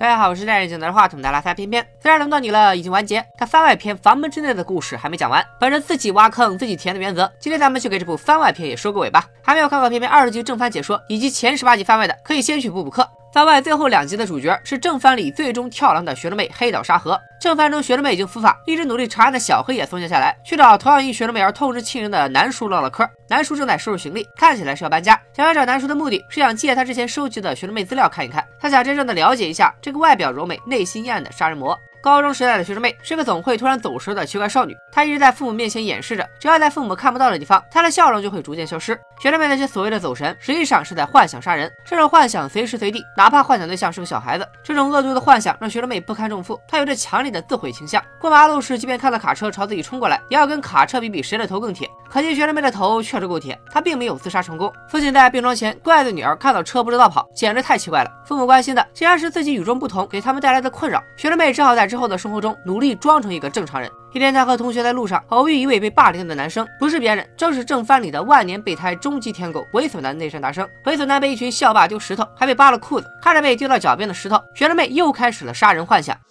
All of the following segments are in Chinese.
大家好，我是戴眼镜拿着话筒的拉萨偏偏。虽然轮到你了已经完结，但番外篇房门之内的故事还没讲完。本着自己挖坑自己填的原则，今天咱们就给这部番外篇也收个尾吧。还没有看过偏偏二十集正番解说以及前十八集番外的，可以先去补补课。番外最后两集的主角是正番里最终跳梁的学生妹黑岛沙河。正番中学生妹已经伏法，一直努力查案的小黑也松懈下来，去找同样因学生妹而痛失亲人的南叔唠唠嗑。南叔正在收拾行李，看起来是要搬家。想要找南叔的目的是想借他之前收集的学生妹资料看一看，他想真正的了解一下这个外表柔美、内心阴暗的杀人魔。高中时代的学生妹是个总会突然走神的奇怪少女，她一直在父母面前掩饰着，只要在父母看不到的地方，她的笑容就会逐渐消失。学生妹那些所谓的走神，实际上是在幻想杀人。这种幻想随时随地，哪怕幻想对象是个小孩子。这种恶毒的幻想让学生妹不堪重负，她有着强烈的自毁倾向。过马路时，即便看到卡车朝自己冲过来，也要跟卡车比比谁的头更铁。可惜学生妹的头确实够铁，她并没有自杀成功。父亲在病床前怪罪女儿看到车不知道跑，简直太奇怪了。父母关心的竟然是自己与众不同给他们带来的困扰。学生妹只好在之后的生活中。努力装成一个正常人。一天，她和同学在路上偶遇一位被霸凌的男生，不是别人，正是正番里的万年备胎终极舔狗猥琐男内山达生。猥琐男被一群校霸丢石头，还被扒了裤子。看着被丢到脚边的石头，学生妹又开始了杀人幻想。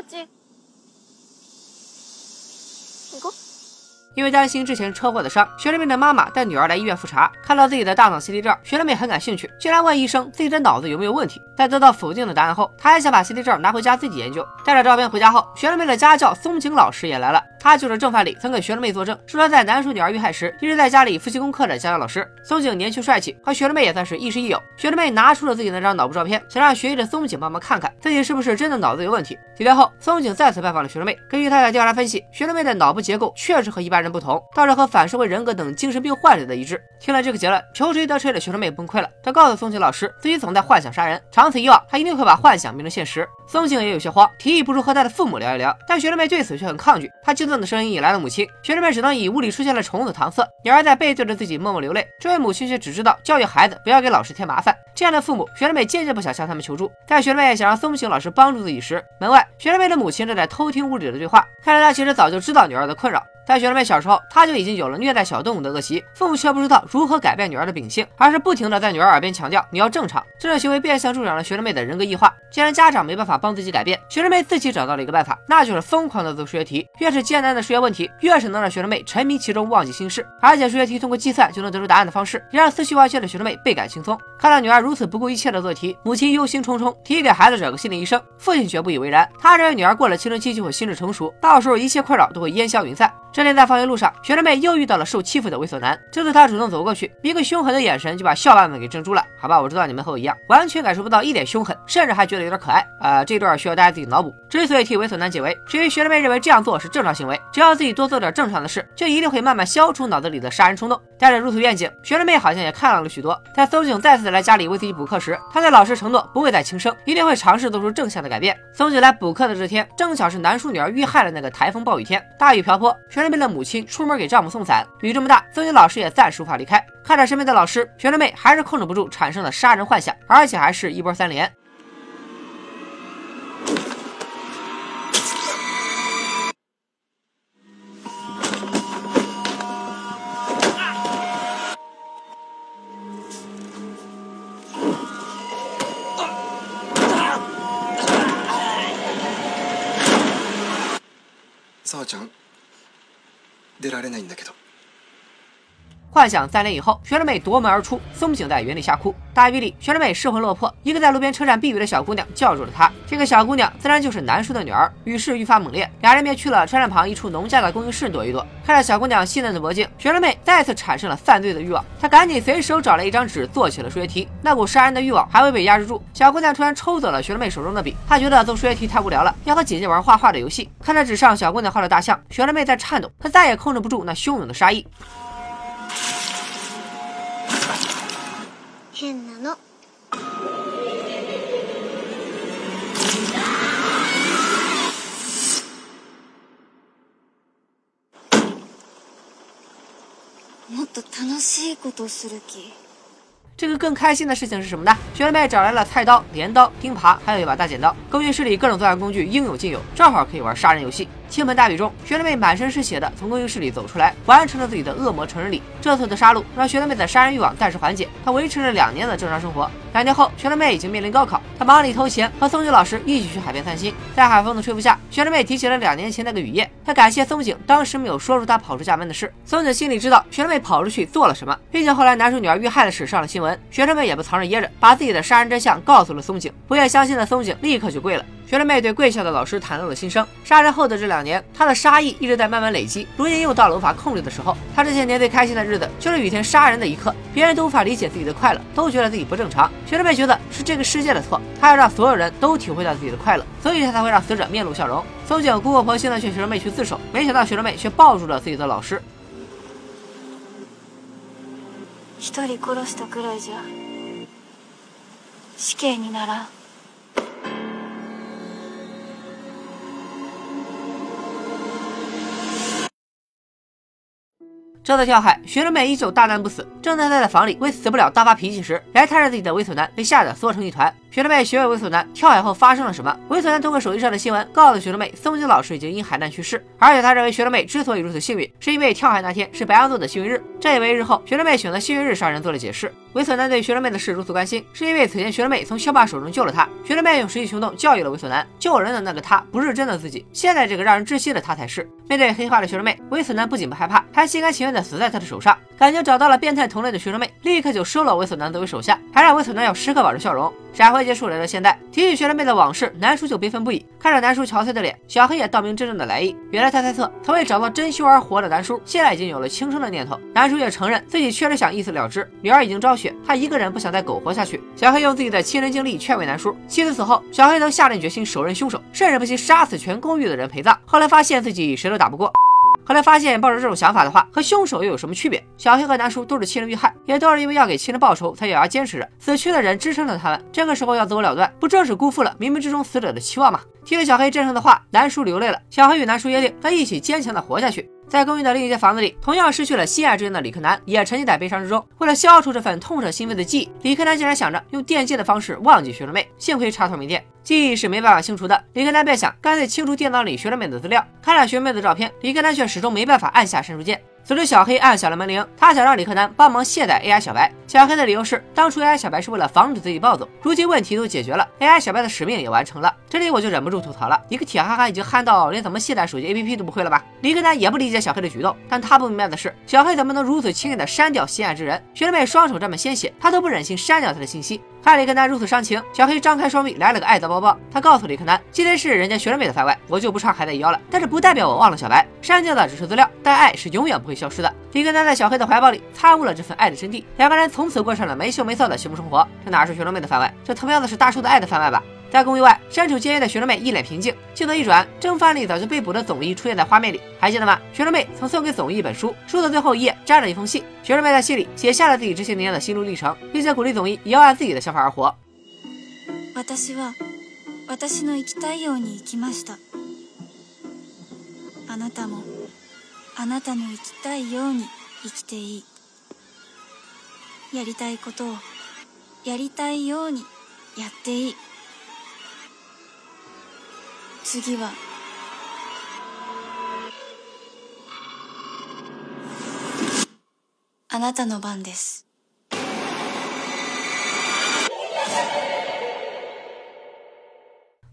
아직 因为担心之前车祸的伤，学生妹的妈妈带女儿来医院复查，看到自己的大脑 CT 照，学生妹很感兴趣，竟然问医生自己的脑子有没有问题。在得到否定的答案后，她还想把 CT 照拿回家自己研究。带着照片回家后，学生妹的家教松井老师也来了。他就是正犯里曾给学生妹作证，说他在男主女儿遇害时一直在家里复习功课的家教老师松井，年轻帅气，和学生妹也算是亦师亦友。学生妹拿出了。自己那张脑部照片，想让学医的松井帮忙看看自己是不是真的脑子有问题。几天后，松井再次拜访了。学生妹，根据他的调查分析，学生妹的脑部结构确实和一般人不同，倒是和反社会人格等精神病患者的一致。听了这个结论，求锤得锤的学生妹崩溃了。她告诉松井老师，自己总在幻想杀人，长此以往，她一定会把幻想变成现实。松井也有些慌，提议不如和他的父母聊一聊，但学生妹对此却很抗拒。她激动的声音引来了母亲，学生妹只能以屋里出现了虫子搪塞。女儿在背对着自己默默流泪，这位母亲却只知道教育孩子不要给老师添麻烦。这样的父母，学生妹坚决不想向他们求助。在学生妹想让松井老师帮助自己时，门外学生妹的母亲正在偷听屋里的对话，看来她其实早就知道女儿的困扰。在学生妹小时候，她就已经有了虐待小动物的恶习，父母却不知道如何改变女儿的秉性，而是不停的在女儿耳边强调你要正常。这种行为变相助长了学生妹的人格异化。既然家长没办法帮自己改变，学生妹自己找到了一个办法，那就是疯狂的做数学题。越是艰难的数学问题，越是能让学生妹沉迷其中，忘记心事。而且数学题通过计算就能得出答案的方式，也让思绪万千的学生妹倍感轻松。看到女儿如此不顾一切的做题，母亲忧心忡忡，提议给孩子找个心理医生。父亲却不以为然，他认为女儿过了青春期就会心智成熟，到时候一切困扰都会烟消云散。这天在放学路上，学生妹又遇到了受欺负的猥琐男。这次她主动走过去，一个凶狠的眼神就把校霸们给镇住了。好吧，我知道你们和我一样，完全感受不到一点凶狠，甚至还觉得有点可爱。啊，这段需要大家自己脑补。之所以替猥琐男解围，是因为学生妹认为这样做是正常行为，只要自己多做点正常的事，就一定会慢慢消除脑子里的杀人冲动。带着如此愿景，学生妹好像也看到了许多。在松井再次来家里为自己补课时，他对老师承诺不会再轻生，一定会尝试做出正向的改变。松井来补课的这天，正巧是男叔女儿遇害的那个台风暴雨天，大雨瓢泼，学生妹的母亲。出门给丈夫送伞，雨这么大，松井老师也暂时无法离开。看着身边的老师，学生妹还是控制不住产生了杀人幻想，而且还是一波三连。早ちゃん。出られないんだけど。幻想三连以后，学生妹夺门而出，松井在原地吓哭。大雨里，学生妹失魂落魄。一个在路边车站避雨的小姑娘叫住了她。这个小姑娘自然就是南叔的女儿。雨势愈发猛烈，俩人便去了车站旁一处农家的公寓室躲一躲。看着小姑娘细嫩的脖颈，学生妹再次产生了犯罪的欲望。她赶紧随手找了一张纸做起了数学题。那股杀人的欲望还未被压制住，小姑娘突然抽走了学生妹手中的笔。她觉得做数学题太无聊了，要和姐姐玩画画的游戏。看着纸上小姑娘画的大象，学生妹在颤抖。她再也控制不住那汹涌的杀意。変なの。もっと楽しいことする気。这个更开心的事情是什么呢？学生妹找来了菜刀、镰刀、钉耙，还有一把大剪刀。工具室里各种作案工具应有尽有，正好可以玩杀人游戏。倾盆大雨中，学生妹满身是血的从工具室里走出来，完成了自己的恶魔成人礼。这次的杀戮让学生妹的杀人欲望暂时缓解，她维持了两年的正常生活。两年后，学生妹已经面临高考，她忙里偷闲，和松井老师一起去海边散心。在海风的吹拂下，学生妹提起了两年前那个雨夜，她感谢松井当时没有说出她跑出家门的事。松井心里知道学生妹跑出去做了什么，并且后来男主女儿遇害的事上了新闻，学生妹也不藏着掖着，把自己的杀人真相告诉了松井。不愿相信的松井立刻就跪了。学生妹对跪下的老师袒露了心声。杀人后的这两年，她的杀意一直在慢慢累积，如今又到了无法控制的时候。她这些年最开心的日子，就是雨天杀人的一刻，别人都无法理解自己的快乐，都觉得自己不正常。学生妹觉得是这个世界的错，她要让所有人都体会到自己的快乐，所以她才会让死者面露笑容。松井苦口婆心的劝学生妹去自首，没想到学生妹却抱住了自己的老师。一人殺したくらいじゃ死刑にならん。 这次跳海，学生妹依旧大难不死。正在待在房里为死不了大发脾气时，来探视自己的猥琐男被吓得缩成一团。学生妹询问猥琐男跳海后发生了什么。猥琐男通过手机上的新闻告诉学生妹，松井老师已经因海难去世，而且他认为学生妹之所以如此幸运，是因为跳海那天是白羊座的幸运日，这也为日后学生妹选择幸运日杀人做了解释。猥琐男对学生妹的事如此关心，是因为此前学生妹从校霸手中救了他。学生妹用实际行动教育了猥琐男，救人的那个他不是真的自己，现在这个让人窒息的他才是。面对黑化的学生妹，猥琐男不仅不害怕，还心甘情愿的死在他的手上，感觉找到了变态同类的学生妹，立刻就收了猥琐男作为手下，还让猥琐男要时刻保持笑容。闪回结束来到现代，提起学生妹的往事，南叔就悲愤不已。看着南叔憔悴的脸，小黑也道明真正的来意。原来他猜测，曾为找到真凶而活的南叔，现在已经有了轻生的念头。南叔也承认自己确实想一死了之，女儿已经昭雪，他一个人不想再苟活下去。小黑用自己的亲身经历劝慰南叔。妻子死后，小黑曾下定决心手刃凶手，甚至不惜杀死全公寓的人陪葬。后来发现自己谁都打不过。后来发现，抱着这种想法的话，和凶手又有什么区别？小黑和南叔都是亲人遇害，也都是因为要给亲人报仇，才咬牙坚持着。死去的人支撑着他们，这个时候要自我了断，不正是辜负了冥冥之中死者的期望吗？听了小黑真诚的话，南叔流泪了。小黑与南叔约定，要一起坚强的活下去。在公寓的另一间房子里，同样失去了心爱之人的李克南也沉浸在悲伤之中。为了消除这份痛彻心扉的记忆，李克南竟然想着用电击的方式忘记学生妹。幸亏插头没电，记忆是没办法清除的。李克南便想干脆清除电脑里学妹的资料。看了学妹的照片，李克南却始终没办法按下删除键。此时，小黑按响了门铃，他想让李克南帮忙卸载 AI 小白。小黑的理由是，当初 AI 小白是为了防止自己暴走，如今问题都解决了，AI 小白的使命也完成了。这里我就忍不住吐槽了，一个铁憨憨已经憨到连怎么卸载手机 APP 都不会了吧？李克南也不理解小黑的举动，但他不明白的是，小黑怎么能如此轻易的删掉心爱之人？学妹双手沾满鲜血，他都不忍心删掉他的信息。看李克南如此伤情，小黑张开双臂来了个爱的抱抱。他告诉李克南，今天是人家学生妹的番外，我就不唱海带腰了。但是不代表我忘了小白，删掉的只是资料，但爱是永远不会消失的。李克南在小黑的怀抱里参悟了这份爱的真谛，两个人从此过上了没羞没臊的幸福生活。这哪是学生妹的番外，这他妈的是大叔的爱的番外吧？在公寓外，身处监狱的学生妹一脸平静。镜头一转，正番里早就被捕的总一出现在画面里，还记得吗？学生妹曾送给总一一本书，书的最后一页粘了一封信。学生妹在信里写下了自己这些年的心路历程，并且鼓励总一也要按自己的想法而活。私は私の生きたいように生きましたあなたもあなたの生きたいように生きていいやりたいことをやりたいようにやっていい 次は。あなたの番です《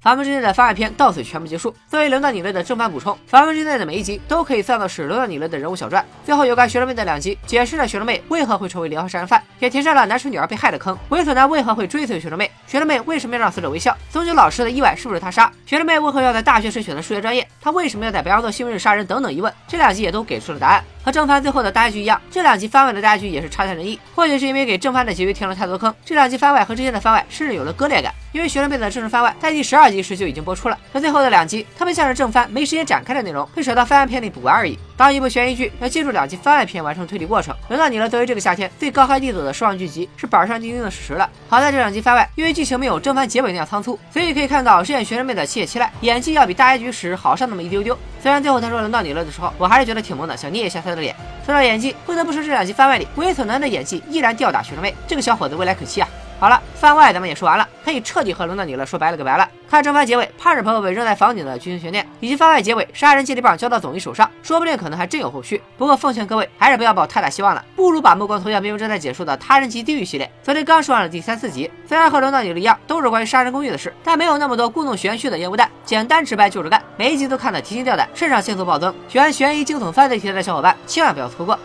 法门之内》的番外篇到此全部结束。作为《轮到你了》的正番补充，《法门之内》的每一集都可以算作是《轮到你了》的人物小传。最后有关学生妹的两集，解释了学生妹为何会成为连环杀人犯，也提示了男主女儿被害的坑。猥琐男为何会追随学生妹？学生妹为什么要让死者微笑？宗九老师的意外是不是他杀？学生妹为何要在大学时选择数学专业？他为什么要在白羊座幸运日杀人？等等疑问，这两集也都给出了答案。和正番最后的大结局一样，这两集番外的大结局也是差强人意。或许是因为给正番的结局填了太多坑，这两集番外和之前的番外甚至有了割裂感。因为学生妹的正式番外在第十二集时就已经播出了，可最后的两集特别像是正番没时间展开的内容，被甩到番外篇里补完而已。当一部悬疑剧要借助两集番外篇完成推理过程，轮到你了。作为这个夏天最高开低走的失望剧集，是板上钉钉的事实了。好在这两集番外，因为剧情没有正番结尾那样仓促，所以可以看到饰演学生妹的七野七濑演技要比大结局时好上那么一丢丢。虽然最后他说轮到你了的时候，我还是觉得挺萌的，想捏一下他的脸。说到演技，不得不说这两集番外里猥琐男的演技依然吊打学生妹，这个小伙子未来可期啊！好了，番外咱们也说完了，可以彻底和轮到你了说拜了。个拜了。看正番结尾，怕是朋友们扔在房顶的剧情悬念，以及番外结尾杀人。接力棒交到总一手上，说不定可能还真有后续。不过奉劝各位，还是不要抱太大希望了，不如把目光投向并不正在解说的《他人。级地狱》系列。昨天刚说完了第三四集，虽然和龙的你一样都是关于杀人。公寓的事，但没有那么多故弄玄虚的烟雾弹，简单直白就是干，每一集都看得提心吊胆，肾上腺素暴增。喜欢悬疑惊悚犯罪题材的小伙伴千万不要错过。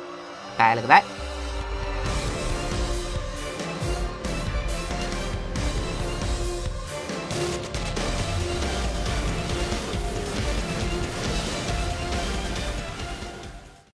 拜了个拜。